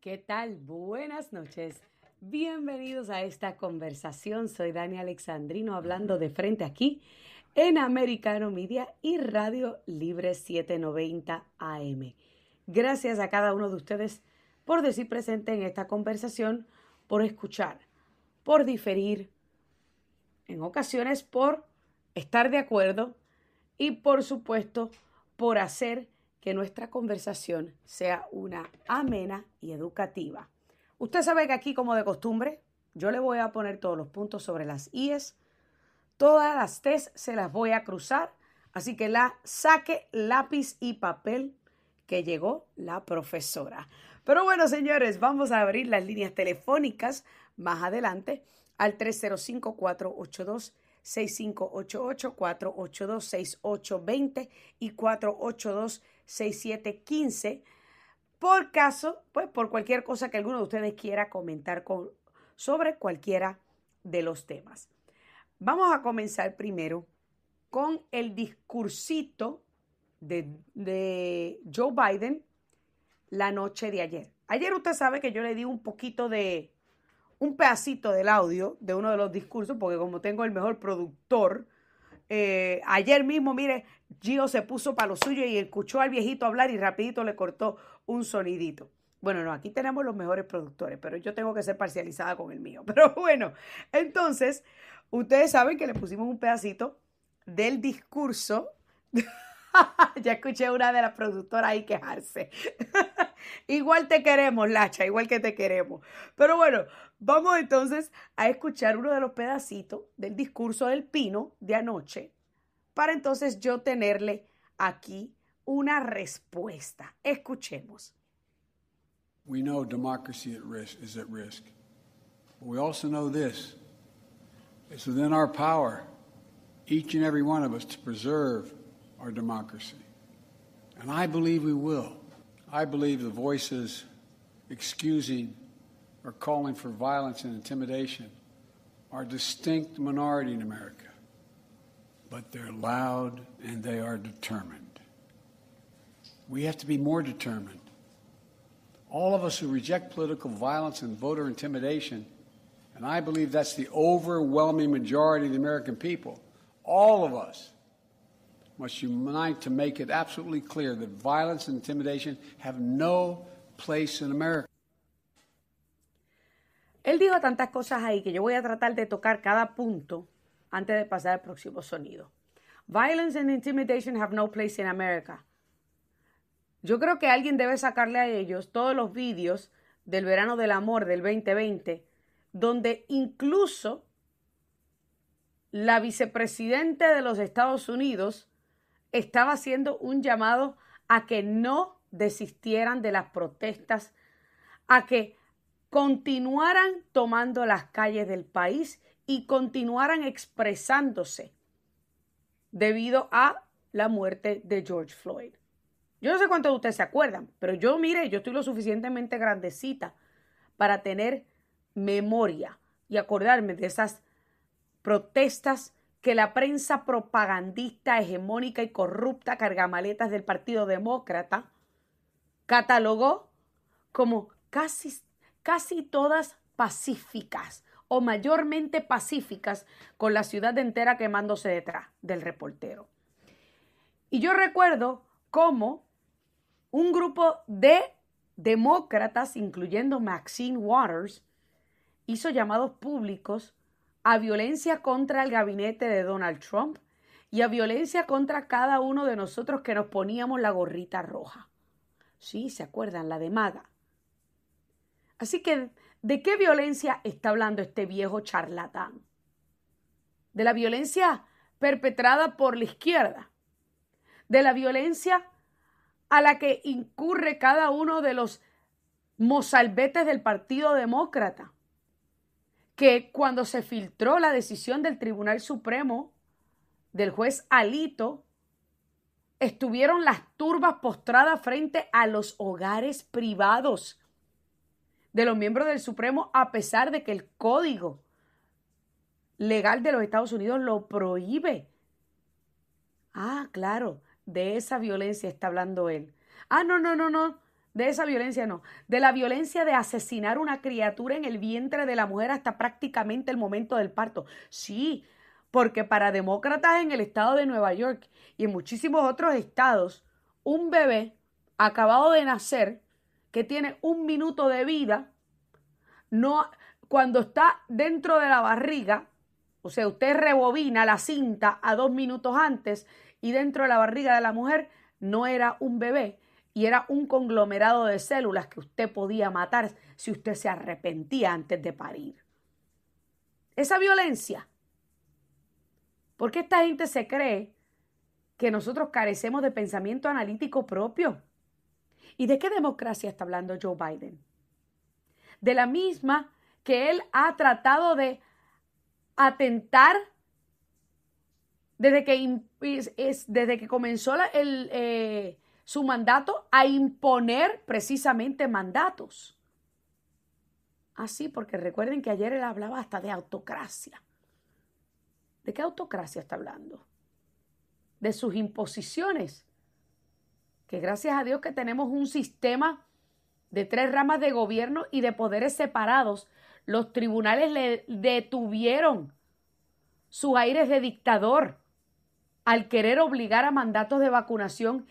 ¿Qué tal? Buenas noches. Bienvenidos a esta conversación. Soy Dani Alexandrino hablando de frente aquí en Americano Media y Radio Libre 790 AM. Gracias a cada uno de ustedes por decir presente en esta conversación, por escuchar, por diferir, en ocasiones por estar de acuerdo y por supuesto por hacer que nuestra conversación sea una amena y educativa. Usted sabe que aquí, como de costumbre, yo le voy a poner todos los puntos sobre las IES, todas las T's se las voy a cruzar, así que la saque lápiz y papel que llegó la profesora. Pero bueno, señores, vamos a abrir las líneas telefónicas más adelante al 305-482. 6588 482 6820 y 482 6715 por caso, pues por cualquier cosa que alguno de ustedes quiera comentar sobre cualquiera de los temas. Vamos a comenzar primero con el discursito de, de Joe Biden la noche de ayer. Ayer usted sabe que yo le di un poquito de, un pedacito del audio de uno de los discursos, porque como tengo el mejor productor, eh, ayer mismo, mire, Gio se puso para lo suyo y escuchó al viejito hablar y rapidito le cortó un sonidito. Bueno, no, aquí tenemos los mejores productores, pero yo tengo que ser parcializada con el mío. Pero bueno, entonces, ustedes saben que le pusimos un pedacito del discurso. ya escuché una de las productoras ahí quejarse. igual te queremos, Lacha, igual que te queremos. Pero bueno, vamos entonces a escuchar uno de los pedacitos del discurso del Pino de anoche para entonces yo tenerle aquí una respuesta. Escuchemos. We know democracy at risk, is at risk. We also know this. It's within our power, each and every one of us, to preserve our democracy. And I believe we will. I believe the voices excusing or calling for violence and intimidation are a distinct minority in America. But they're loud and they are determined. We have to be more determined. All of us who reject political violence and voter intimidation, and I believe that's the overwhelming majority of the American people, all of us must unite to make it absolutely clear that violence and intimidation have no place in America. Él dijo tantas cosas ahí que yo voy a tratar de tocar cada punto antes de pasar al próximo sonido. Violence and intimidation have no place in America. Yo creo que alguien debe sacarle a ellos todos los vídeos del verano del amor del 2020, donde incluso la vicepresidenta de los Estados Unidos estaba haciendo un llamado a que no desistieran de las protestas, a que continuaran tomando las calles del país y continuaran expresándose debido a la muerte de George Floyd. Yo no sé cuántos de ustedes se acuerdan, pero yo, mire, yo estoy lo suficientemente grandecita para tener memoria y acordarme de esas protestas que la prensa propagandista, hegemónica y corrupta cargamaletas del Partido Demócrata catalogó como casi, casi todas pacíficas o mayormente pacíficas con la ciudad entera quemándose detrás del reportero. Y yo recuerdo cómo un grupo de demócratas, incluyendo Maxine Waters, hizo llamados públicos a violencia contra el gabinete de Donald Trump y a violencia contra cada uno de nosotros que nos poníamos la gorrita roja. Sí, ¿se acuerdan? La de Maga. Así que, ¿de qué violencia está hablando este viejo charlatán? De la violencia perpetrada por la izquierda, de la violencia a la que incurre cada uno de los mozalbetes del Partido Demócrata que cuando se filtró la decisión del Tribunal Supremo del juez Alito, estuvieron las turbas postradas frente a los hogares privados de los miembros del Supremo, a pesar de que el código legal de los Estados Unidos lo prohíbe. Ah, claro, de esa violencia está hablando él. Ah, no, no, no, no, de esa violencia no, de la violencia de asesinar una criatura en el vientre de la mujer hasta prácticamente el momento del parto. Sí, porque para demócratas en el estado de Nueva York y en muchísimos otros estados, un bebé acabado de nacer que tiene un minuto de vida, no, cuando está dentro de la barriga, o sea, usted rebobina la cinta a dos minutos antes y dentro de la barriga de la mujer no era un bebé y era un conglomerado de células que usted podía matar si usted se arrepentía antes de parir. Esa violencia. ¿Por qué esta gente se cree que nosotros carecemos de pensamiento analítico propio? ¿Y de qué democracia está hablando Joe Biden? De la misma que él ha tratado de atentar desde que, desde que comenzó eh, su mandato a imponer precisamente mandatos. Así, ah, porque recuerden que ayer él hablaba hasta de autocracia. ¿De qué autocracia está hablando? De sus imposiciones. Que gracias a Dios que tenemos un sistema de tres ramas de gobierno y de poderes separados. Los tribunales le detuvieron sus aires de dictador al querer obligar a mandatos de vacunación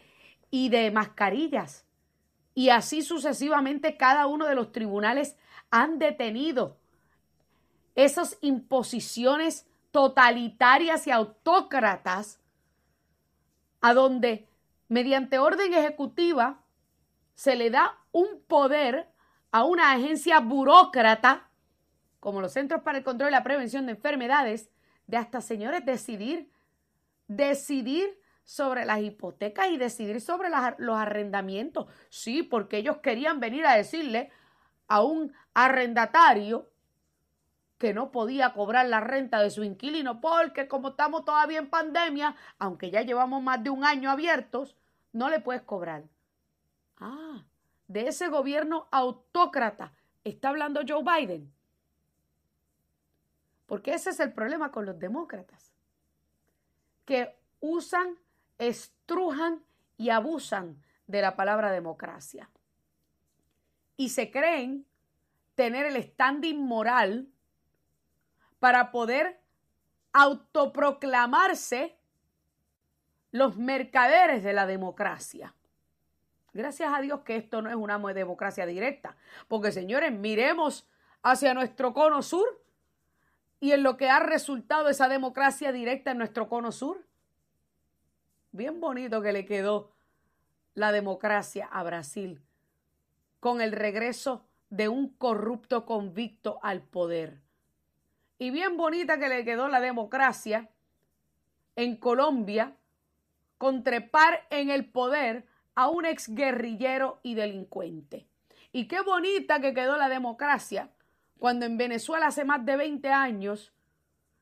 y de mascarillas. Y así sucesivamente cada uno de los tribunales han detenido esas imposiciones totalitarias y autócratas a donde mediante orden ejecutiva se le da un poder a una agencia burócrata como los Centros para el Control y la Prevención de Enfermedades de hasta señores decidir decidir sobre las hipotecas y decidir sobre los arrendamientos. Sí, porque ellos querían venir a decirle a un arrendatario que no podía cobrar la renta de su inquilino porque como estamos todavía en pandemia, aunque ya llevamos más de un año abiertos, no le puedes cobrar. Ah, de ese gobierno autócrata está hablando Joe Biden. Porque ese es el problema con los demócratas, que usan estrujan y abusan de la palabra democracia. Y se creen tener el standing moral para poder autoproclamarse los mercaderes de la democracia. Gracias a Dios que esto no es una democracia directa, porque señores, miremos hacia nuestro cono sur y en lo que ha resultado esa democracia directa en nuestro cono sur. Bien bonito que le quedó la democracia a Brasil con el regreso de un corrupto convicto al poder. Y bien bonita que le quedó la democracia en Colombia con trepar en el poder a un exguerrillero y delincuente. Y qué bonita que quedó la democracia cuando en Venezuela hace más de 20 años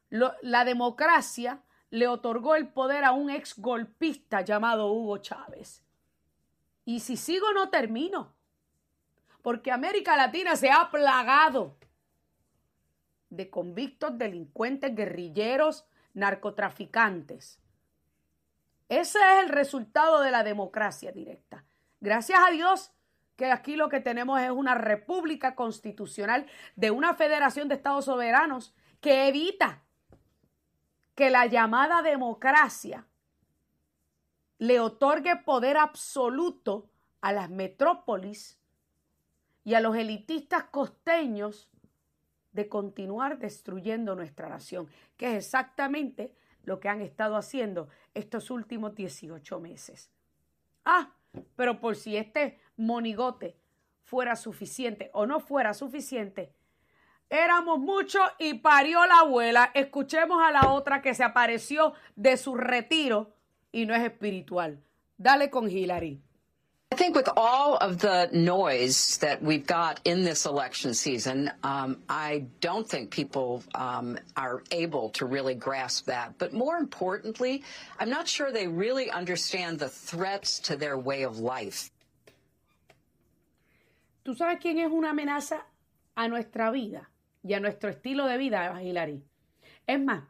la democracia le otorgó el poder a un ex golpista llamado Hugo Chávez. Y si sigo no termino, porque América Latina se ha plagado de convictos, delincuentes, guerrilleros, narcotraficantes. Ese es el resultado de la democracia directa. Gracias a Dios que aquí lo que tenemos es una república constitucional de una federación de estados soberanos que evita que la llamada democracia le otorgue poder absoluto a las metrópolis y a los elitistas costeños de continuar destruyendo nuestra nación, que es exactamente lo que han estado haciendo estos últimos 18 meses. Ah, pero por si este monigote fuera suficiente o no fuera suficiente, Éramos muchos y parió la abuela. Escuchemos a la otra que se apareció de su retiro y no es espiritual. Dale con Hillary. I think with all of the noise that we've got in this election season, um, I don't think people um, are able to really grasp that. But more importantly, I'm not sure they really understand the threats to their way of life. ¿Tú sabes quién es una amenaza a nuestra vida? y a nuestro estilo de vida, Hilary. Es más,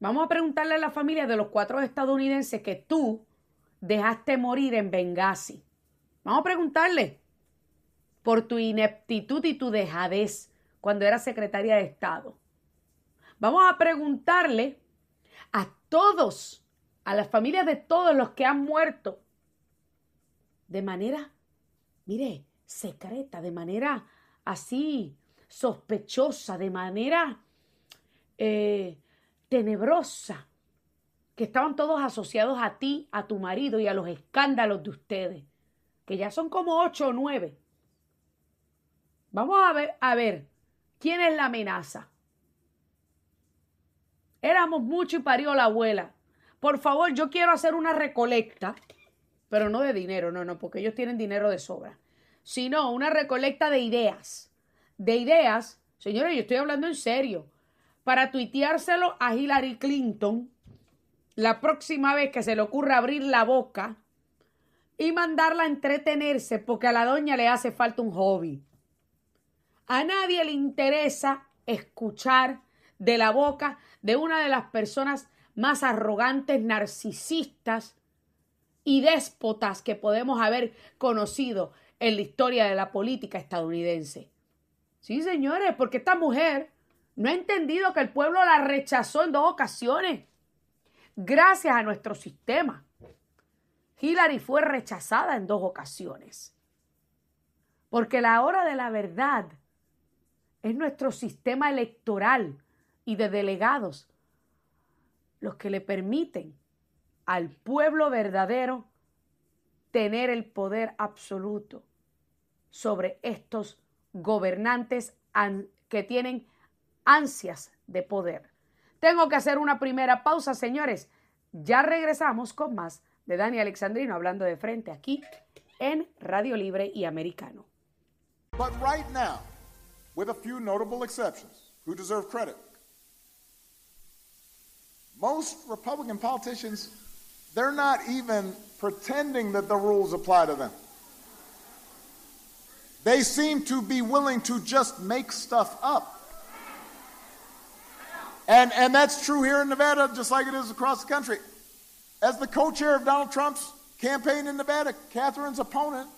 vamos a preguntarle a la familia de los cuatro estadounidenses que tú dejaste morir en Benghazi. Vamos a preguntarle por tu ineptitud y tu dejadez cuando eras secretaria de Estado. Vamos a preguntarle a todos, a las familias de todos los que han muerto, de manera, mire, secreta, de manera así, sospechosa, de manera eh, tenebrosa, que estaban todos asociados a ti, a tu marido y a los escándalos de ustedes, que ya son como ocho o nueve. Vamos a ver, a ver, ¿quién es la amenaza? Éramos mucho y parió la abuela. Por favor, yo quiero hacer una recolecta, pero no de dinero, no, no, porque ellos tienen dinero de sobra, sino una recolecta de ideas. De ideas, señores, yo estoy hablando en serio, para tuiteárselo a Hillary Clinton la próxima vez que se le ocurra abrir la boca y mandarla a entretenerse porque a la doña le hace falta un hobby. A nadie le interesa escuchar de la boca de una de las personas más arrogantes, narcisistas y déspotas que podemos haber conocido en la historia de la política estadounidense. Sí, señores, porque esta mujer no ha entendido que el pueblo la rechazó en dos ocasiones. Gracias a nuestro sistema. Hillary fue rechazada en dos ocasiones. Porque la hora de la verdad es nuestro sistema electoral y de delegados los que le permiten al pueblo verdadero tener el poder absoluto sobre estos gobernantes que tienen ansias de poder. Tengo que hacer una primera pausa, señores. Ya regresamos con más de Dani Alexandrino hablando de frente aquí en Radio Libre y Americano. But right now, with a few notable exceptions who deserve credit, most Republican politicians, they're not even pretending that the rules apply to them. They seem to be willing to just make stuff up. And, and that's true here in Nevada, just like it is across the country. As the co chair of Donald Trump's campaign in Nevada, Catherine's opponent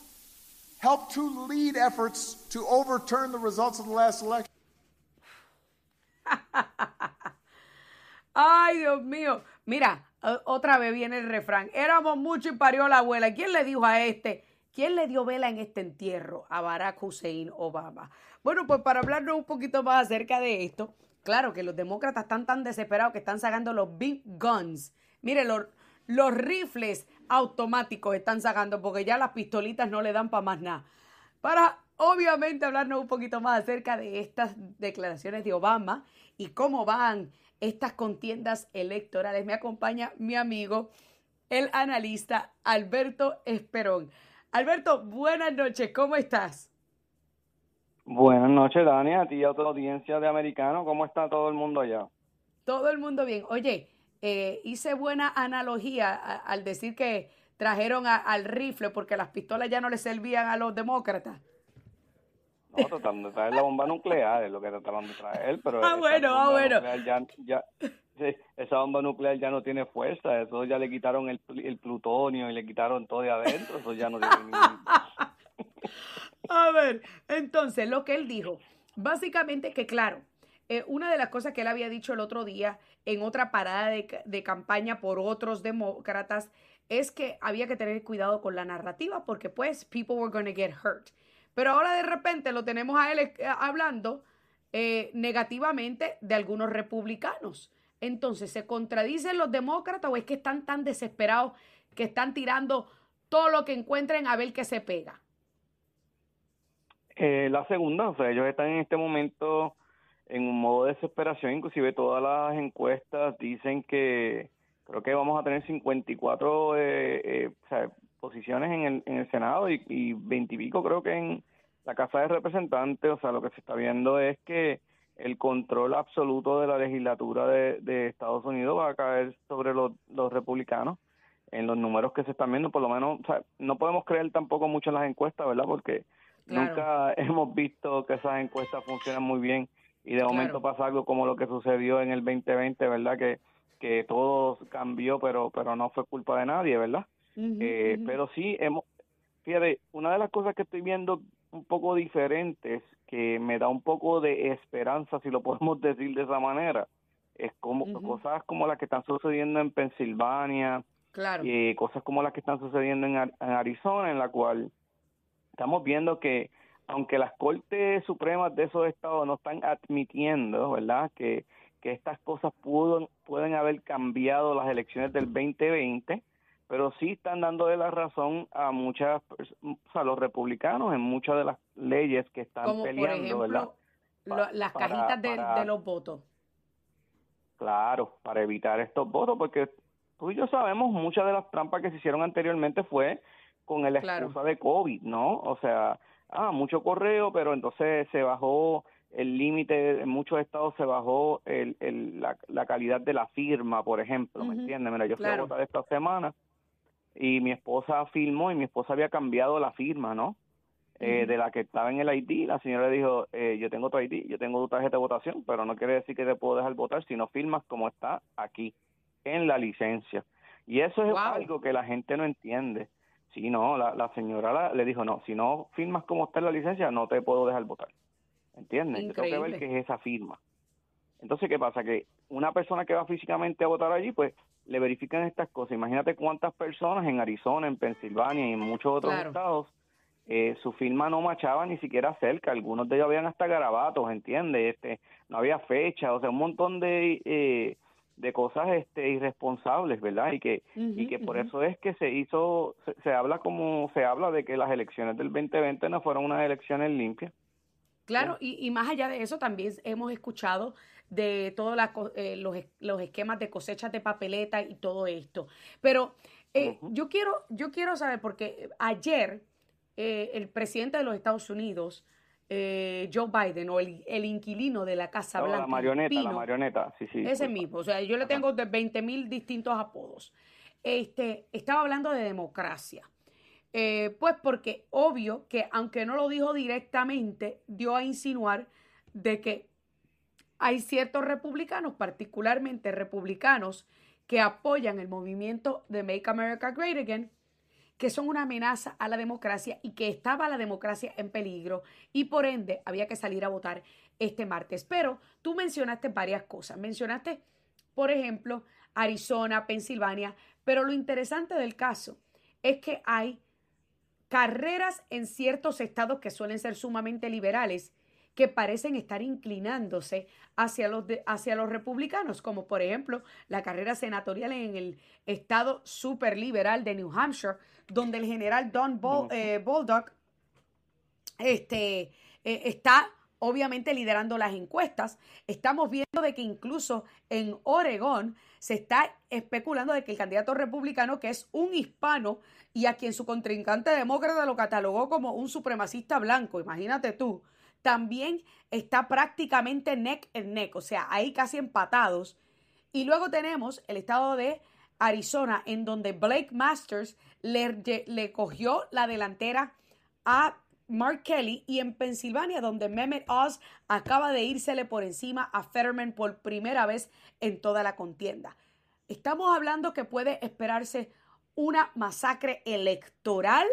helped to lead efforts to overturn the results of the last election. Ay, Dios mío. Mira, otra vez viene el refrán. Éramos mucho y parió la abuela. ¿Quién le dijo a este? ¿Quién le dio vela en este entierro a Barack Hussein Obama? Bueno, pues para hablarnos un poquito más acerca de esto, claro que los demócratas están tan desesperados que están sacando los big guns. Mire, los, los rifles automáticos están sacando porque ya las pistolitas no le dan para más nada. Para obviamente hablarnos un poquito más acerca de estas declaraciones de Obama y cómo van estas contiendas electorales. Me acompaña mi amigo, el analista Alberto Esperón. Alberto, buenas noches, ¿cómo estás? Buenas noches, Dani, a ti y a toda audiencia de Americano. ¿Cómo está todo el mundo allá? Todo el mundo bien. Oye, eh, hice buena analogía al decir que trajeron al rifle porque las pistolas ya no le servían a los demócratas. No, trataron de traer la bomba nuclear, es lo que trataron de traer, pero ah, bueno, ah, bueno. Ya, esa bomba nuclear ya no tiene fuerza, eso ya le quitaron el, el plutonio y le quitaron todo de adentro, eso ya no tiene ningún... A ver, entonces, lo que él dijo, básicamente que claro, eh, una de las cosas que él había dicho el otro día en otra parada de, campaña por otros demócratas es que había que tener cuidado con la narrativa porque pues people were going to get hurt. Pero ahora de repente lo tenemos a él eh, hablando eh, negativamente de algunos republicanos. Entonces, ¿se contradicen los demócratas o es que están tan desesperados que están tirando todo lo que encuentren a ver qué se pega? Eh, la segunda, o sea, ellos están en este momento en un modo de desesperación, inclusive todas las encuestas dicen que creo que vamos a tener 54 eh, posiciones en el, en el Senado y, y 20 y pico creo que en la Casa de Representantes, o sea, lo que se está viendo es que el control absoluto de la legislatura de, Estados Unidos va a caer sobre los, republicanos en los números que se están viendo, por lo menos, o sea, no podemos creer tampoco mucho en las encuestas, ¿verdad? Porque nunca hemos visto que esas encuestas funcionan muy bien y de momento pasa algo como lo que sucedió en el 2020, ¿verdad? Que, que todo cambió, pero, pero no fue culpa de nadie, ¿verdad? Eh, pero sí, hemos, fíjate, una de las cosas que estoy viendo un poco diferentes que me da un poco de esperanza, si lo podemos decir de esa manera. Es como cosas como las que están sucediendo en Pensilvania, claro. y cosas como las que están sucediendo en, en Arizona, en la cual estamos viendo que aunque las Cortes Supremas de esos estados no están admitiendo, ¿verdad?, que, que estas cosas pueden, pueden haber cambiado las elecciones del 2020, pero sí están dándole la razón a muchas, a los republicanos en muchas de las leyes que están peleando, ¿verdad? las cajitas de, de, los votos. Claro, para evitar estos votos, porque tú y yo sabemos muchas de las trampas que se hicieron anteriormente fue con el excusa de COVID, ¿no? O sea, ah, mucho correo, pero entonces se bajó el límite, en muchos estados se bajó el, el, la, la, calidad de la firma, por ejemplo, ¿me entiendes? Mira, yo fui a votar esta semana y mi esposa firmó y mi esposa había cambiado la firma, ¿no? Eh, de la que estaba en el ID, la señora le dijo, eh, yo tengo tu ID, yo tengo tu tarjeta de votación, pero no quiere decir que te puedo dejar votar si no firmas como está aquí, en la licencia. Y eso es algo que la gente no entiende. Sí, no, la, la señora le dijo, no, si no firmas como está en la licencia, no te puedo dejar votar. ¿Entiendes? Yo tengo que ver qué es esa firma. Entonces, ¿qué pasa? Que una persona que va físicamente a votar allí, pues le verifican estas cosas. Imagínate cuántas personas en Arizona, en Pensilvania y en muchos otros estados, eh, su firma no machaba ni siquiera cerca. Algunos de ellos habían hasta garabatos, ¿entiendes? Este, no había fecha, o sea, un montón de... Eh, de cosas este irresponsables, ¿verdad? Y que y que por eso es que se hizo se, habla como se habla de que las elecciones del 2020 no fueron unas elecciones limpias. Claro, y, y, más allá de eso también hemos escuchado de todos eh, los, los, esquemas de cosechas de papeleta y todo esto. Pero eh, yo, quiero, yo quiero saber, porque ayer eh, el presidente de los Estados Unidos, Joe Biden, o el, el, inquilino de la Casa Blanca. La marioneta, la marioneta, sí, sí. Ese mismo, o sea, yo le tengo de 20 mil distintos apodos. Este, estaba hablando de democracia. pues porque obvio que aunque no lo dijo directamente, dio a insinuar de que hay ciertos republicanos, particularmente republicanos, que apoyan el movimiento de Make America Great Again, que son una amenaza a la democracia y que estaba la democracia en peligro y por ende había que salir a votar este martes. Pero tú mencionaste varias cosas. Mencionaste, por ejemplo, Arizona, Pensilvania, pero lo interesante del caso es que hay carreras en ciertos estados que suelen ser sumamente liberales que parecen estar inclinándose hacia los, hacia los republicanos, como por ejemplo la carrera senatorial en el estado super liberal de New Hampshire, donde el general Don eh, Baldock este, eh, está obviamente liderando las encuestas. Estamos viendo de que incluso en Oregón se está especulando de que el candidato republicano, que es un hispano y a quien su contrincante demócrata lo catalogó como un supremacista blanco, imagínate tú, también está prácticamente neck en neck, o sea, ahí casi empatados. Y luego tenemos el estado de Arizona, en donde Blake Masters le, cogió la delantera a Mark Kelly y en Pensilvania, donde Mehmet Oz acaba de írsele por encima a Fetterman por primera vez en toda la contienda. Estamos hablando que puede esperarse una masacre electoral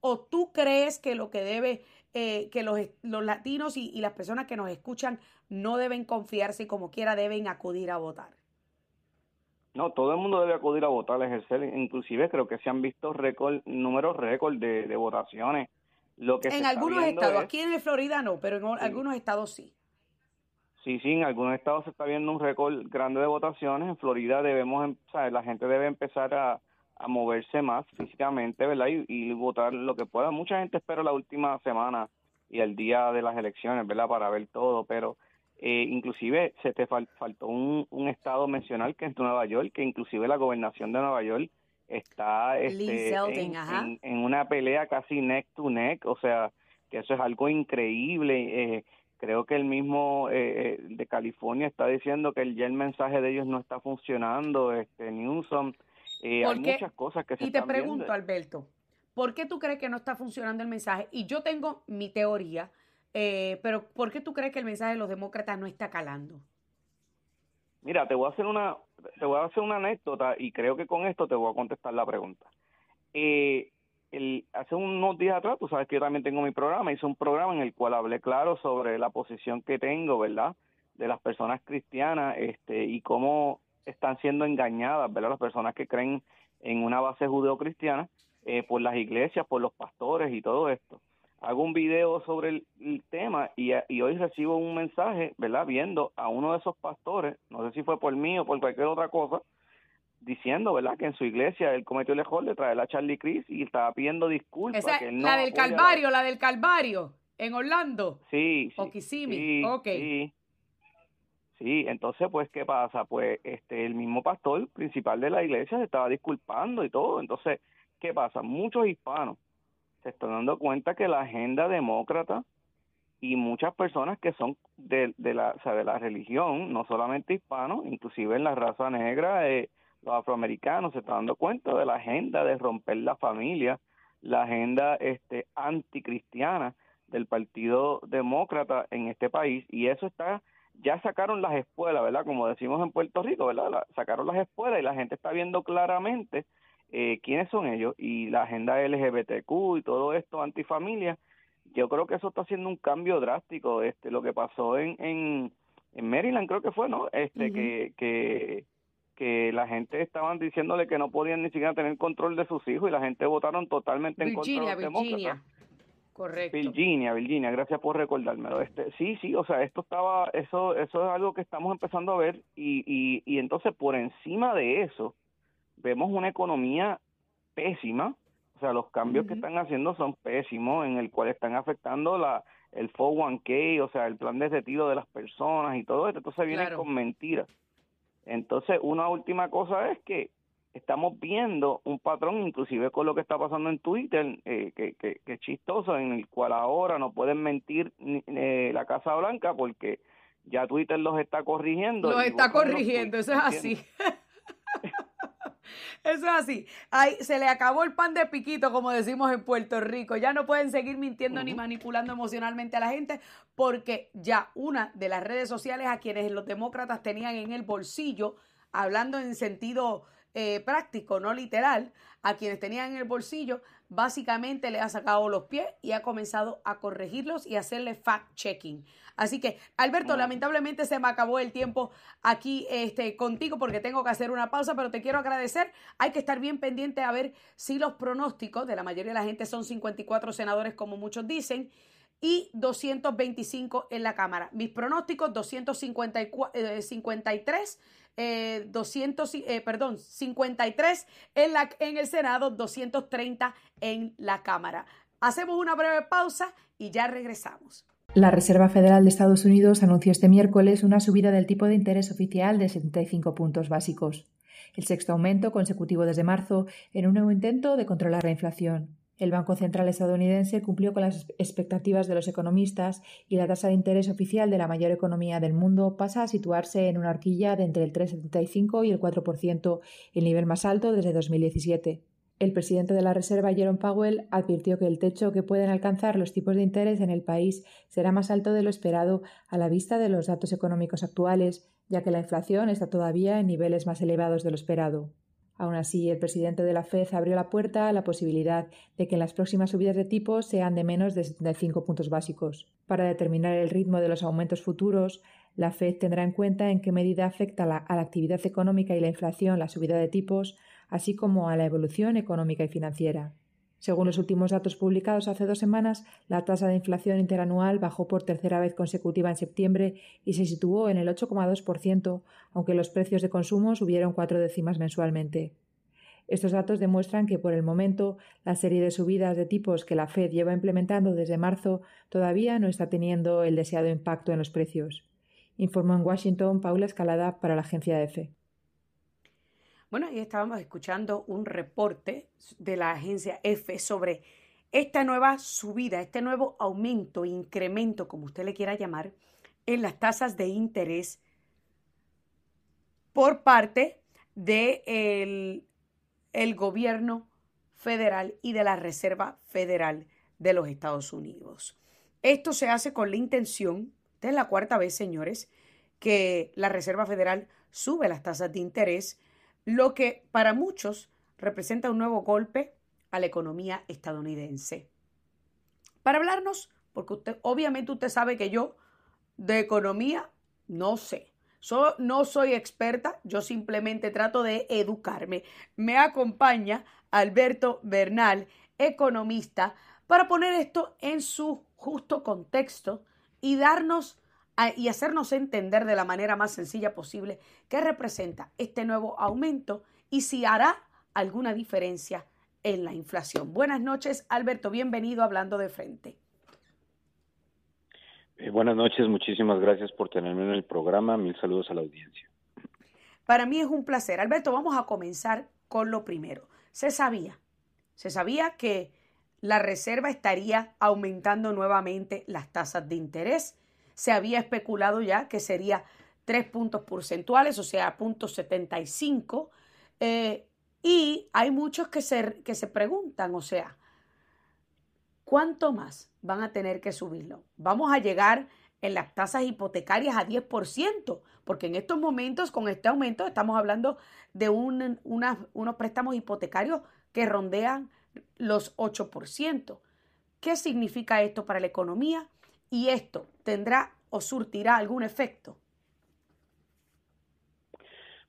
o tú crees que lo que debe eh, que los, los latinos y, las personas que nos escuchan no deben confiarse y como quiera deben acudir a votar? No, todo el mundo debe acudir a votar, ejercer, inclusive creo que se han visto récord, números récord de, votaciones. Lo que en algunos estados, aquí en Florida no, pero en algunos estados sí. Sí, sí, en algunos estados se está viendo un récord grande de votaciones. En Florida debemos, em, o la gente debe empezar a, a moverse más físicamente, ¿verdad? Y, votar lo que pueda. Mucha gente espera la última semana y el día de las elecciones, ¿verdad? Para ver todo, pero eh, inclusive se te faltó un, un estado mencional que es Nueva York, que inclusive la gobernación de Nueva York está este, en, una pelea casi neck to neck, o sea, que eso es algo increíble. Eh, creo que el mismo eh, de California está diciendo que ya el mensaje de ellos no está funcionando, este Newsom eh, hay muchas cosas que se Y te pregunto, Alberto, ¿por qué tú crees que no está funcionando el mensaje? Y yo tengo mi teoría, eh, pero ¿por qué tú crees que el mensaje de los demócratas no está calando? Mira, te voy a hacer una, te voy a hacer una anécdota y creo que con esto te voy a contestar la pregunta. Eh, el, hace unos días atrás, tú sabes que yo también tengo mi programa, hice un programa en el cual hablé claro sobre la posición que tengo, ¿verdad? De las personas cristianas este, y cómo están siendo engañadas, ¿verdad? Las personas que creen en una base judeocristiana eh, por las iglesias, por los pastores y todo esto. Hago un video sobre el, tema y, y, hoy recibo un mensaje, ¿verdad? Viendo a uno de esos pastores, no sé si fue por mí o por cualquier otra cosa, diciendo, ¿verdad? Que en su iglesia él cometió el error de traer a Charlie Cris y estaba pidiendo disculpas. la del Calvario, la... del Calvario, en Orlando. Sí, sí. sí, sí. Sí, entonces, pues, ¿qué pasa? Pues, este, el mismo pastor principal de la iglesia se estaba disculpando y todo. Entonces, ¿qué pasa? Muchos hispanos se están dando cuenta que la agenda demócrata y muchas personas que son de, de la, o sea, de la religión, no solamente hispanos, inclusive en la raza negra, eh, los afroamericanos se están dando cuenta de la agenda de romper la familia, la agenda este anticristiana del Partido Demócrata en este país y eso está ya sacaron las escuelas, ¿verdad? Como decimos en Puerto Rico, ¿verdad? sacaron las escuelas y la gente está viendo claramente eh, quiénes son ellos y la agenda LGBTQ y todo esto antifamilia. Yo creo que eso está haciendo un cambio drástico. Este, lo que pasó en, en, en Maryland creo que fue, ¿no? Este, que, que que la gente estaban diciéndole que no podían ni siquiera tener control de sus hijos y la gente votaron totalmente en contra de los Virginia. Correcto. Virginia, Virginia, gracias por recordármelo. Este, sí, sí, o sea, esto estaba, eso, eso es algo que estamos empezando a ver y, y, y entonces por encima de eso vemos una economía pésima, o sea, los cambios que están haciendo son pésimos, en el cual están afectando la el 401k, o sea, el plan de retiro de las personas y todo esto. Entonces vienen con mentiras. Entonces, una última cosa es que estamos viendo un patrón, inclusive con lo que está pasando en Twitter, eh, que, que, es chistoso, en el cual ahora no pueden mentir eh, la Casa Blanca porque ya Twitter los está corrigiendo. Los está corrigiendo, eso es así. Eso es así. Ay, se le acabó el pan de piquito, como decimos en Puerto Rico. Ya no pueden seguir mintiendo ni manipulando emocionalmente a la gente porque ya una de las redes sociales a quienes los demócratas tenían en el bolsillo, hablando en sentido eh, práctico, no literal, a quienes tenían en el bolsillo, básicamente le ha sacado los pies y ha comenzado a corregirlos y hacerle fact-checking. Así que, Alberto, lamentablemente se me acabó el tiempo aquí este, contigo porque tengo que hacer una pausa, pero te quiero agradecer. Hay que estar bien pendiente a ver si los pronósticos de la mayoría de la gente son 54 senadores, como muchos dicen y 225 en la Cámara. Mis pronósticos, 253 eh, 200, eh, perdón, 53 en, la, en el Senado, 230 en la Cámara. Hacemos una breve pausa y ya regresamos. La Reserva Federal de Estados Unidos anunció este miércoles una subida del tipo de interés oficial de 75 puntos básicos, el sexto aumento consecutivo desde marzo en un nuevo intento de controlar la inflación. El Banco Central estadounidense cumplió con las expectativas de los economistas y la tasa de interés oficial de la mayor economía del mundo pasa a situarse en una horquilla de entre el 3,75 y el 4%, el nivel más alto desde 2017. El presidente de la Reserva, Jerome Powell, advirtió que el techo que pueden alcanzar los tipos de interés en el país será más alto de lo esperado a la vista de los datos económicos actuales, ya que la inflación está todavía en niveles más elevados de lo esperado. Aún así, el presidente de la Fed abrió la puerta a la posibilidad de que en las próximas subidas de tipos sean de menos de 75 puntos básicos. Para determinar el ritmo de los aumentos futuros, la Fed tendrá en cuenta en qué medida afecta a la actividad económica y la inflación la subida de tipos, así como a la evolución económica y financiera. Según los últimos datos publicados hace dos semanas, la tasa de inflación interanual bajó por tercera vez consecutiva en septiembre y se situó en el 8,2%, aunque los precios de consumo subieron cuatro décimas mensualmente. Estos datos demuestran que, por el momento, la serie de subidas de tipos que la Fed lleva implementando desde marzo todavía no está teniendo el deseado impacto en los precios. Informó en Washington Paula Escalada para la agencia EFE. Bueno, ahí estábamos escuchando un reporte de la agencia F sobre esta nueva subida, este nuevo aumento, incremento, como usted le quiera llamar, en las tasas de interés por parte del el gobierno federal y de la Reserva Federal de los Estados Unidos. Esto se hace con la intención, esta es la cuarta vez, señores, que la Reserva Federal sube las tasas de interés lo que para muchos representa un nuevo golpe a la economía estadounidense. Para hablarnos, porque obviamente usted sabe que yo de economía no sé. no soy experta, yo simplemente trato de educarme. Me acompaña Alberto Bernal, economista, para poner esto en su justo contexto y darnos y hacernos entender de la manera más sencilla posible qué representa este nuevo aumento y si hará alguna diferencia en la inflación. Buenas noches, Alberto, bienvenido a Hablando de Frente. Eh, buenas noches, muchísimas gracias por tenerme en el programa. Mil saludos a la audiencia. Para mí es un placer. Alberto, vamos a comenzar con lo primero. Se sabía, se sabía que la Reserva estaría aumentando nuevamente las tasas de interés. Se había especulado ya que sería tres puntos porcentuales, o sea, punto 75. Eh, y hay muchos que se, que se preguntan, o sea, ¿cuánto más van a tener que subirlo? Vamos a llegar en las tasas hipotecarias a 10%, porque en estos momentos, con este aumento, estamos hablando de un, unos préstamos hipotecarios que rondean los 8%. ¿Qué significa esto para la economía? Y esto tendrá o surtirá algún efecto.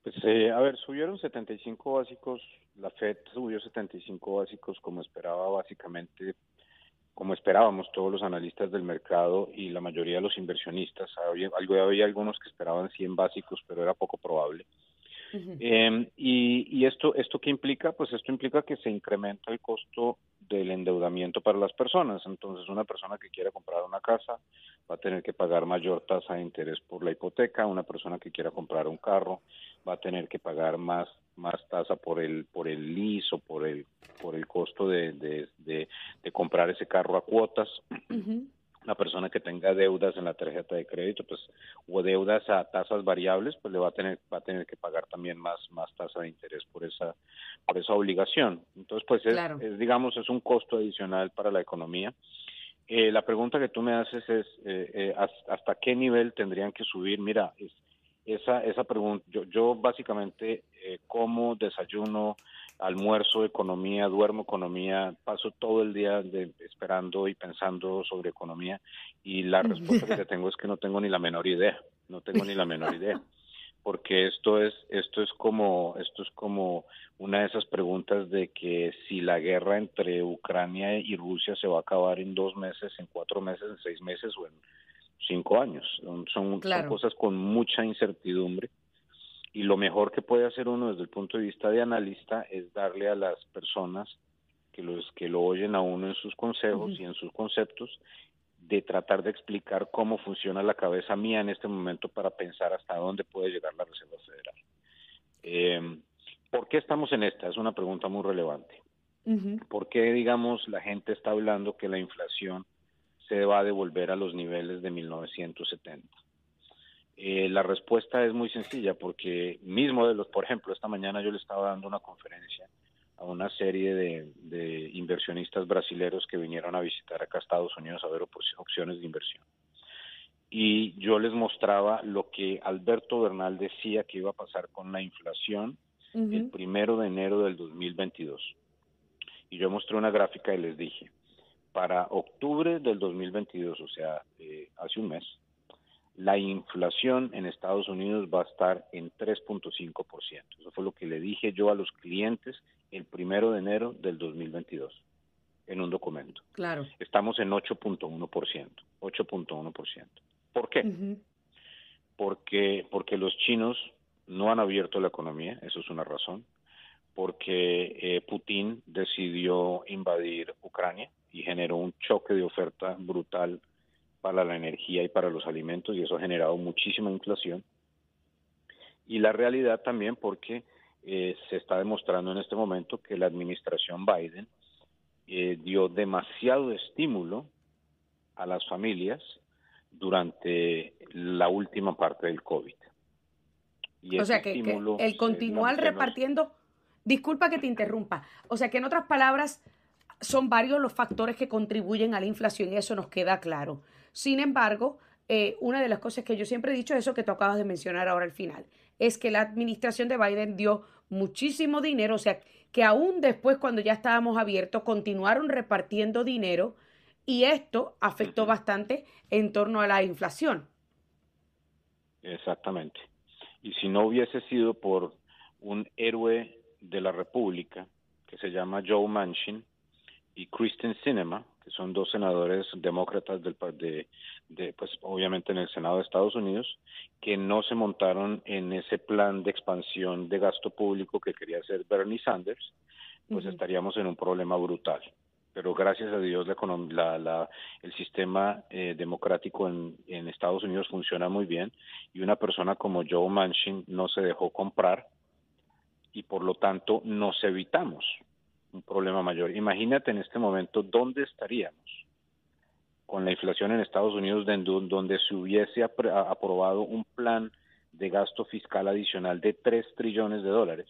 Pues, eh, a ver, subieron 75 básicos, la FED subió 75 básicos como esperaba básicamente, como esperábamos todos los analistas del mercado y la mayoría de los inversionistas. Había, había algunos que esperaban 100 básicos, pero era poco probable. Em, y, y, esto, esto qué implica? Pues esto implica que se incrementa el costo del endeudamiento para las personas. Entonces, una persona que quiera comprar una casa va a tener que pagar mayor tasa de interés por la hipoteca. Una persona que quiera comprar un carro va a tener que pagar más más tasa por el por el lease o por el por el costo de, de, de, comprar ese carro a cuotas una persona que tenga deudas en la tarjeta de crédito, pues o deudas a tasas variables, pues le va a tener va a tener que pagar también más más tasa de interés por esa por esa obligación. Entonces, pues es, digamos es un costo adicional para la economía. Eh, la pregunta que tú me haces es eh, eh, hasta qué nivel tendrían que subir. Mira, es, esa esa pregunta yo yo básicamente como desayuno almuerzo economía, duermo economía, paso todo el día esperando y pensando sobre economía y la respuesta que tengo es que no tengo ni la menor idea, no tengo ni la menor idea, porque esto es esto es como esto es como una de esas preguntas de que si la guerra entre Ucrania y Rusia se va a acabar en dos meses, en cuatro meses, en seis meses o en cinco años, son, son cosas con mucha incertidumbre y lo mejor que puede hacer uno desde el punto de vista de analista es darle a las personas que los que lo oyen a uno en sus consejos y en sus conceptos de tratar de explicar cómo funciona la cabeza mía en este momento para pensar hasta dónde puede llegar la Reserva Federal. Eh, ¿Por qué estamos en esta? Es una pregunta muy relevante. ¿Por qué, digamos, la gente está hablando que la inflación se va a devolver a los niveles de 1970? Eh, la respuesta es muy sencilla porque mismo de los, por ejemplo, esta mañana yo le estaba dando una conferencia a una serie de, inversionistas brasileños que vinieron a visitar acá a Estados Unidos a ver opciones de inversión. Y yo les mostraba lo que Alberto Bernal decía que iba a pasar con la inflación el primero de enero del 2022. Y yo mostré una gráfica y les dije, para octubre del 2022, o sea, eh, hace un mes, la inflación en Estados Unidos va a estar en 3.5%. Eso fue lo que le dije yo a los clientes el primero de enero del 2022 en un documento. Claro. Estamos en 8.1%. 8.1%. ¿Por qué? Porque porque los chinos no han abierto la economía, eso es una razón. Porque eh, Putin decidió invadir Ucrania y generó un choque de oferta brutal para la energía y para los alimentos y eso ha generado muchísima inflación. Y la realidad también porque eh, se está demostrando en este momento que la administración Biden eh, dio demasiado estímulo a las familias durante la última parte del COVID. Y o sea que, el continuar repartiendo, disculpa que te interrumpa, o sea que en otras palabras son varios los factores que contribuyen a la inflación y eso nos queda claro. Sin embargo, eh, una de las cosas que yo siempre he dicho, eso que tú acabas de mencionar ahora al final, es que la administración de Biden dio muchísimo dinero, o sea, que aún después, cuando ya estábamos abiertos, continuaron repartiendo dinero y esto afectó bastante en torno a la inflación. Exactamente. Y si no hubiese sido por un héroe de la República que se llama Joe Manchin y Kristen Sinema, que son dos senadores demócratas del de, de pues obviamente en el Senado de Estados Unidos, que no se montaron en ese plan de expansión de gasto público que quería hacer Bernie Sanders, pues estaríamos en un problema brutal. Pero gracias a Dios la, la, el sistema eh, democrático en, en Estados Unidos funciona muy bien y una persona como Joe Manchin no se dejó comprar y por lo tanto nos evitamos un problema mayor. Imagínate en este momento dónde estaríamos con la inflación en Estados Unidos donde se hubiese aprobado un plan de gasto fiscal adicional de 3 trillones de dólares.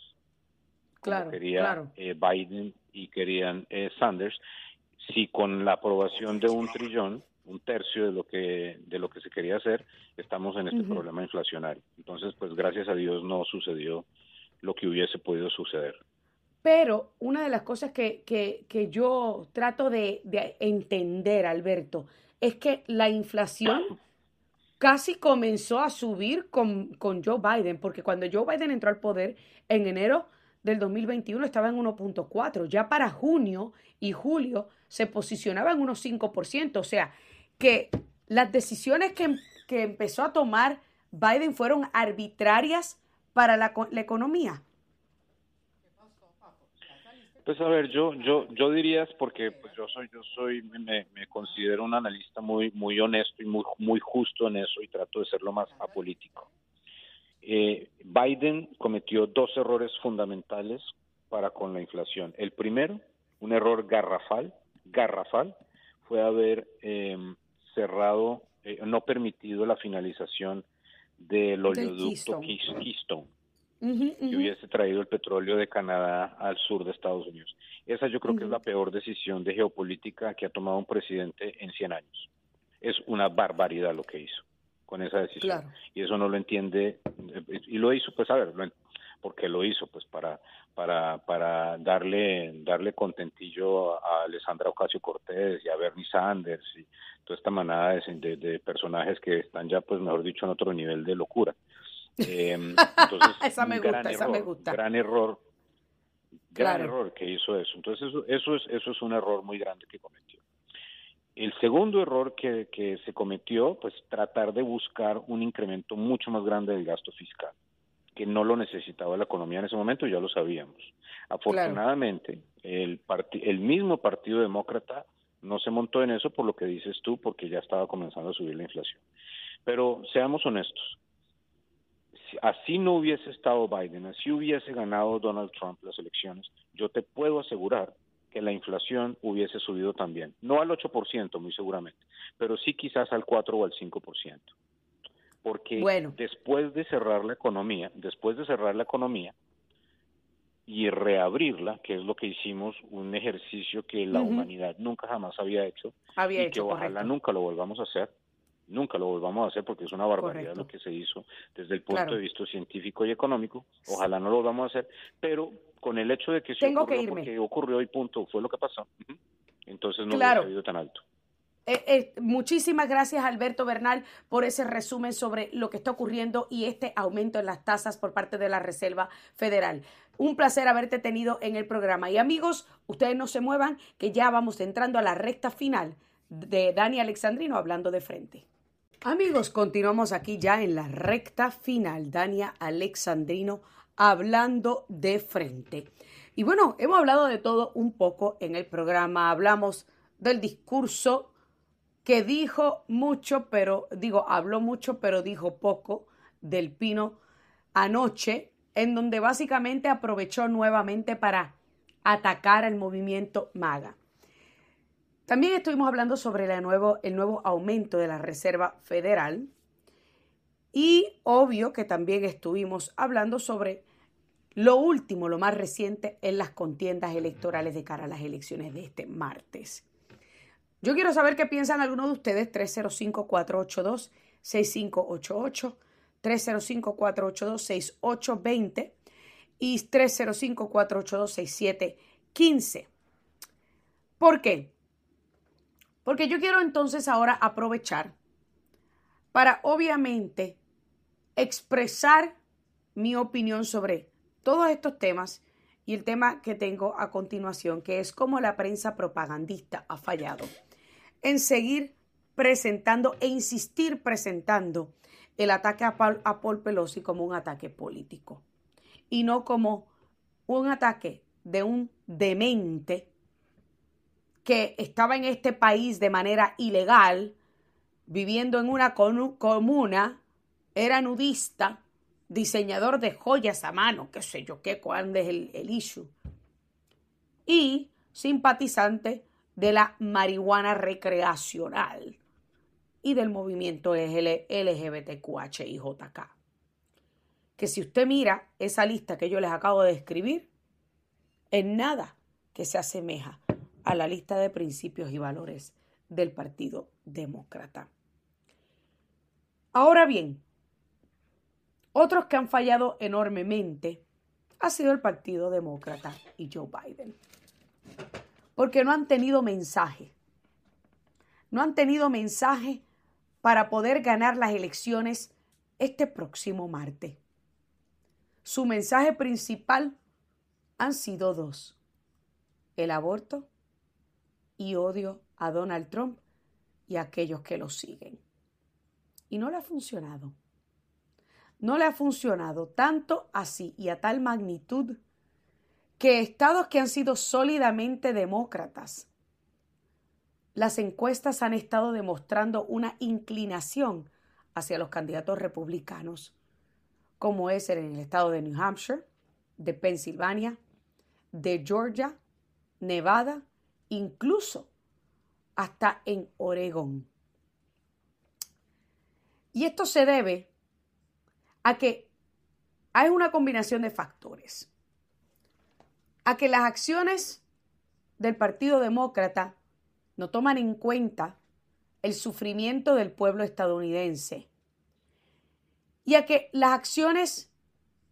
Claro, quería eh, Biden y querían eh, Sanders. Si con la aprobación de un trillón, un tercio de lo que de lo que se quería hacer, estamos en este problema inflacionario. Entonces, pues gracias a Dios no sucedió lo que hubiese podido suceder. Pero una de las cosas que, que, yo trato de, de, entender, Alberto, es que la inflación casi comenzó a subir con, con, Joe Biden, porque cuando Joe Biden entró al poder en enero del 2021 estaba en 1.4, ya para junio y julio se posicionaba en unos 5%, o sea que las decisiones que, que empezó a tomar Biden fueron arbitrarias para la, la economía. Pues a ver, yo yo yo diría porque pues yo soy yo soy me, considero un analista muy muy honesto y muy muy justo en eso y trato de ser lo más apolítico. Eh, Biden cometió dos errores fundamentales para con la inflación. El primero, un error garrafal, garrafal, fue haber em, cerrado, eh, no permitido la finalización del oleoducto Keystone que hubiese traído el petróleo de Canadá al sur de Estados Unidos. Esa yo creo que es la peor decisión de geopolítica que ha tomado un presidente en 100 años. Es una barbaridad lo que hizo con esa decisión. Y eso no lo entiende, y lo hizo, pues a ver, porque lo hizo, pues para para para darle darle contentillo a Alessandra Ocasio Cortés y a Bernie Sanders y toda esta manada de, de personajes que están ya, pues mejor dicho, en otro nivel de locura. Eh, entonces, esa me gusta, esa me gusta. Gran error, gran error que hizo eso. Entonces, eso, eso, es, eso es un error muy grande que cometió. El segundo error que, que se cometió, pues tratar de buscar un incremento mucho más grande del gasto fiscal, que no lo necesitaba la economía en ese momento, ya lo sabíamos. Afortunadamente, el, el mismo Partido Demócrata no se montó en eso por lo que dices tú, porque ya estaba comenzando a subir la inflación. Pero seamos honestos, así no hubiese estado Biden, así hubiese ganado Donald Trump las elecciones, yo te puedo asegurar que la inflación hubiese subido también. No al 8%, muy seguramente, pero sí quizás al 4 o al 5%. Porque después de cerrar la economía, después de cerrar la economía y reabrirla, que es lo que hicimos, un ejercicio que la humanidad nunca jamás había hecho y que ojalá nunca lo volvamos a hacer, nunca lo volvamos a hacer porque es una barbaridad lo que se hizo desde el punto de vista científico y económico. Ojalá no lo volvamos a hacer, pero con el hecho de que Tengo ocurrió que irme. porque ocurrió y punto, fue lo que pasó. Entonces no claro. hubiera tan alto. Eh, eh, muchísimas gracias Alberto Bernal por ese resumen sobre lo que está ocurriendo y este aumento en las tasas por parte de la Reserva Federal. Un placer haberte tenido en el programa. Y amigos, ustedes no se muevan, que ya vamos entrando a la recta final de Dani Alexandrino hablando de frente. Amigos, continuamos aquí ya en la recta final. Dania Alexandrino hablando de frente. Y bueno, hemos hablado de todo un poco en el programa. Hablamos del discurso que dijo mucho, pero digo, habló mucho, pero dijo poco del Pino anoche, en donde básicamente aprovechó nuevamente para atacar al movimiento MAGA. También estuvimos hablando sobre el nuevo aumento de la Reserva Federal y obvio que también estuvimos hablando sobre lo último, lo más reciente en las contiendas electorales de cara a las elecciones de este martes. Yo quiero saber qué piensan algunos de ustedes. 305-482-6588, 305-482-6820. y 305-482-6715. ¿Por qué? Porque yo quiero entonces ahora aprovechar para obviamente expresar mi opinión sobre todos estos temas y el tema que tengo a continuación, que es cómo la prensa propagandista ha fallado en seguir presentando e insistir presentando el ataque a Paul, Pelosi como un ataque político y no como un ataque de un demente que estaba en este país de manera ilegal, viviendo en una comuna, era nudista, diseñador de joyas a mano, qué sé yo qué, cuál es el, el issue, y simpatizante de la marihuana recreacional y del movimiento LGBTQHIJK. Que si usted mira esa lista que yo les acabo de describir, en nada que se asemeja a la lista de principios y valores del Partido Demócrata. Ahora bien, otros que han fallado enormemente ha sido el Partido Demócrata y Joe Biden. Porque no han tenido mensaje. No han tenido mensaje para poder ganar las elecciones este próximo martes. Su mensaje principal han sido dos. El aborto y odio a Donald Trump y a aquellos que lo siguen. Y no le ha funcionado. No le ha funcionado tanto así y a tal magnitud que estados que han sido sólidamente demócratas las encuestas han estado demostrando una inclinación hacia los candidatos republicanos, como es en el estado de New Hampshire, de Pensilvania, de Georgia, Nevada, incluso hasta en Oregón. Y esto se debe a que hay una combinación de factores. A que las acciones del Partido Demócrata no toman en cuenta el sufrimiento del pueblo estadounidense y a que las acciones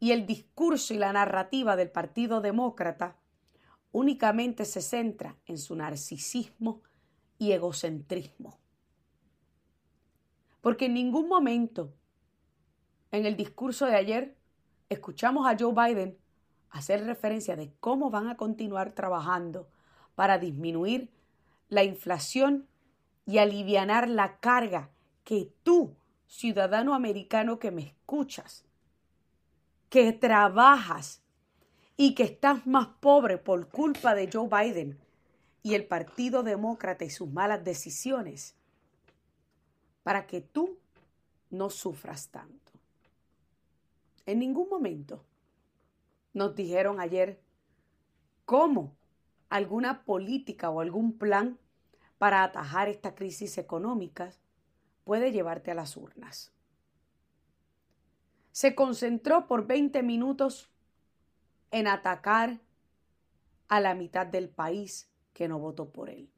y el discurso y la narrativa del Partido Demócrata únicamente se centra en su narcisismo y egocentrismo. Porque en ningún momento en el discurso de ayer escuchamos a Joe Biden hacer referencia de cómo van a continuar trabajando para disminuir la inflación y alivianar la carga que tú, ciudadano americano que me escuchas, que trabajas y que estás más pobre por culpa de Joe Biden y el Partido Demócrata y sus malas decisiones, para que tú no sufras tanto. En ningún momento nos dijeron ayer cómo alguna política o algún plan para atajar esta crisis económica puede llevarte a las urnas. Se concentró por 20 minutos en atacar a la mitad del país que no votó por él.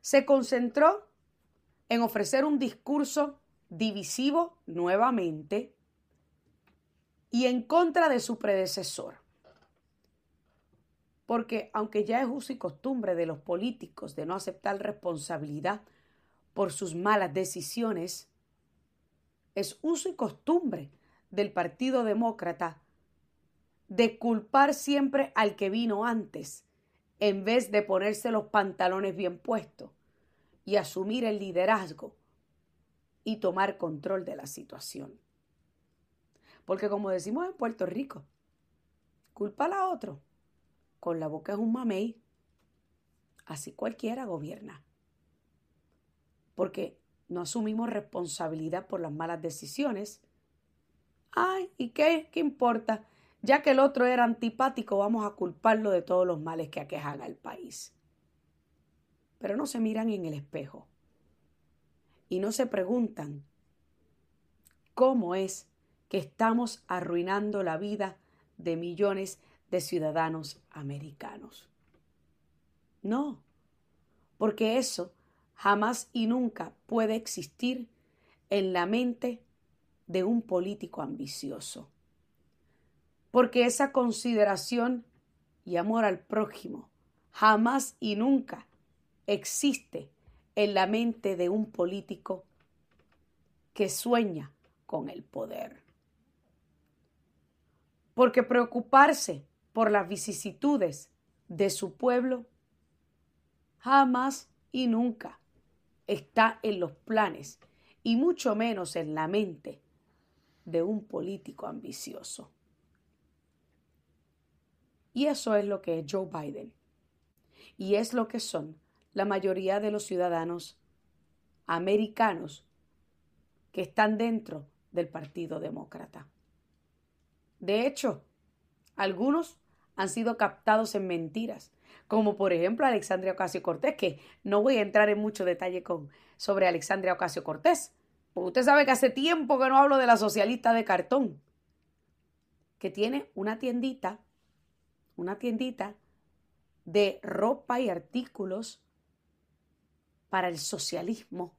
Se concentró en ofrecer un discurso divisivo nuevamente y en contra de su predecesor porque aunque ya es uso y costumbre de los políticos de no aceptar responsabilidad por sus malas decisiones, es uso y costumbre del Partido Demócrata de culpar siempre al que vino antes, en vez de ponerse los pantalones bien puestos y asumir el liderazgo y tomar control de la situación. Porque como decimos en Puerto Rico, culpa a otro con la boca es un mamey, así cualquiera gobierna. Porque no asumimos responsabilidad por las malas decisiones. Ay, ¿y qué? ¿Qué importa? Ya que el otro era antipático, vamos a culparlo de todos los males que aquejan al país. Pero no se miran en el espejo y no se preguntan cómo es que estamos arruinando la vida de millones de ciudadanos americanos. No, porque eso jamás y nunca puede existir en la mente de un político ambicioso. Porque esa consideración y amor al prójimo jamás y nunca existe en la mente de un político que sueña con el poder. Porque preocuparse por las vicisitudes de su pueblo jamás y nunca está en los planes y mucho menos en la mente de un político ambicioso. Y eso es lo que es Joe Biden. Y es lo que son la mayoría de los ciudadanos americanos que están dentro del Partido Demócrata. De hecho, algunos han sido captados en mentiras, como por ejemplo Alexandria Ocasio Cortés, que no voy a entrar en mucho detalle con, sobre Alexandria Ocasio Cortés, porque usted sabe que hace tiempo que no hablo de la socialista de cartón, que tiene una tiendita, una tiendita de ropa y artículos para el socialismo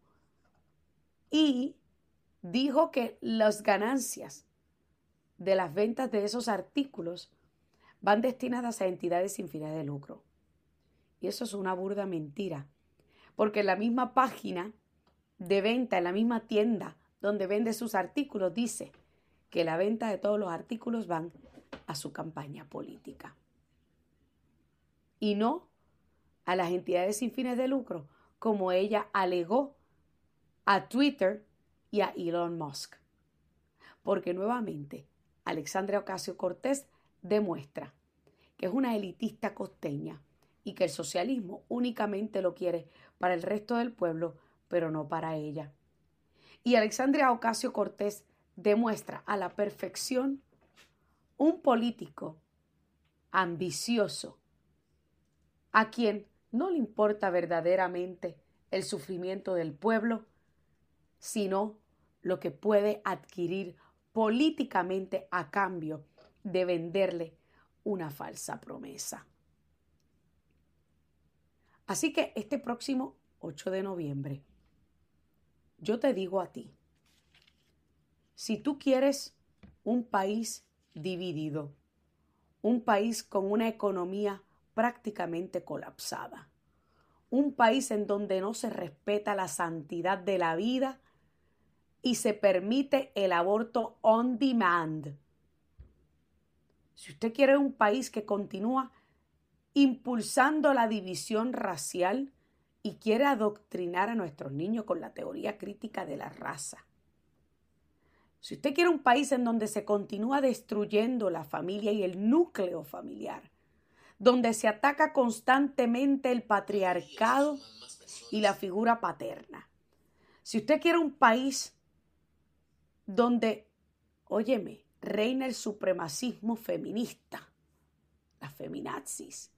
y dijo que las ganancias de las ventas de esos artículos van destinadas a entidades sin fines de lucro. Y eso es una burda mentira, porque en la misma página de venta, en la misma tienda donde vende sus artículos, dice que la venta de todos los artículos van a su campaña política. Y no a las entidades sin fines de lucro como ella alegó a Twitter y a Elon Musk. Porque nuevamente Alexandria Ocasio Cortés demuestra que es una elitista costeña y que el socialismo únicamente lo quiere para el resto del pueblo, pero no para ella. Y Alexandria Ocasio Cortés demuestra a la perfección un político ambicioso a quien no le importa verdaderamente el sufrimiento del pueblo, sino lo que puede adquirir políticamente a cambio de venderle una falsa promesa. Así que este próximo 8 de noviembre, yo te digo a ti, si tú quieres un país dividido, un país con una economía prácticamente colapsada. Un país en donde no se respeta la santidad de la vida y se permite el aborto on demand. Si usted quiere un país que continúa impulsando la división racial y quiere adoctrinar a nuestros niños con la teoría crítica de la raza. Si usted quiere un país en donde se continúa destruyendo la familia y el núcleo familiar, donde se ataca constantemente el patriarcado y la figura paterna. Si usted quiere un país donde, óyeme, reina el supremacismo feminista, las feminazis,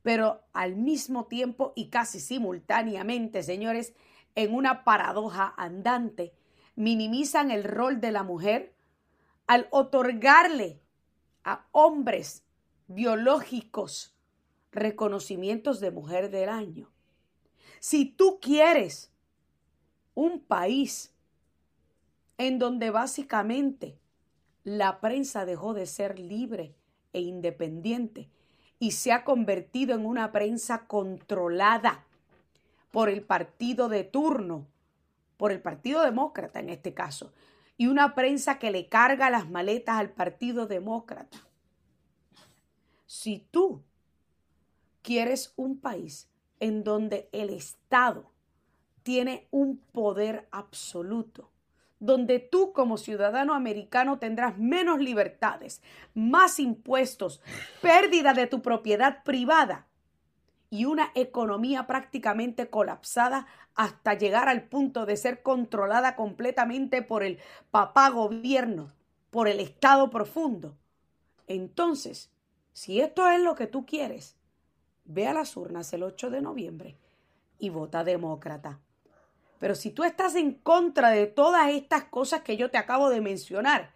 pero al mismo tiempo y casi simultáneamente, señores, en una paradoja andante, minimizan el rol de la mujer al otorgarle a hombres biológicos reconocimientos de mujer del año. Si tú quieres un país en donde básicamente la prensa dejó de ser libre e independiente y se ha convertido en una prensa controlada por el partido de turno, por el Partido Demócrata en este caso, y una prensa que le carga las maletas al Partido Demócrata si tú quieres un país en donde el Estado tiene un poder absoluto, donde tú como ciudadano americano tendrás menos libertades, más impuestos, pérdida de tu propiedad privada y una economía prácticamente colapsada hasta llegar al punto de ser controlada completamente por el papá gobierno, por el Estado profundo. Entonces, si esto es lo que tú quieres, ve a las urnas el 8 de noviembre y vota demócrata. Pero si tú estás en contra de todas estas cosas que yo te acabo de mencionar,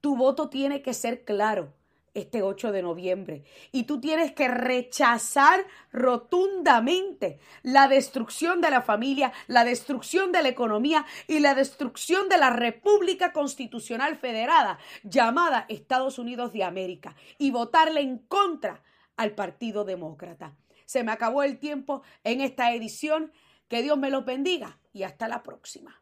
tu voto tiene que ser claro este 8 de noviembre. Y tú tienes que rechazar rotundamente la destrucción de la familia, la destrucción de la economía y la destrucción de la República Constitucional Federada llamada Estados Unidos de América y votarle en contra al Partido Demócrata. Se me acabó el tiempo en esta edición. Que Dios me lo bendiga y hasta la próxima.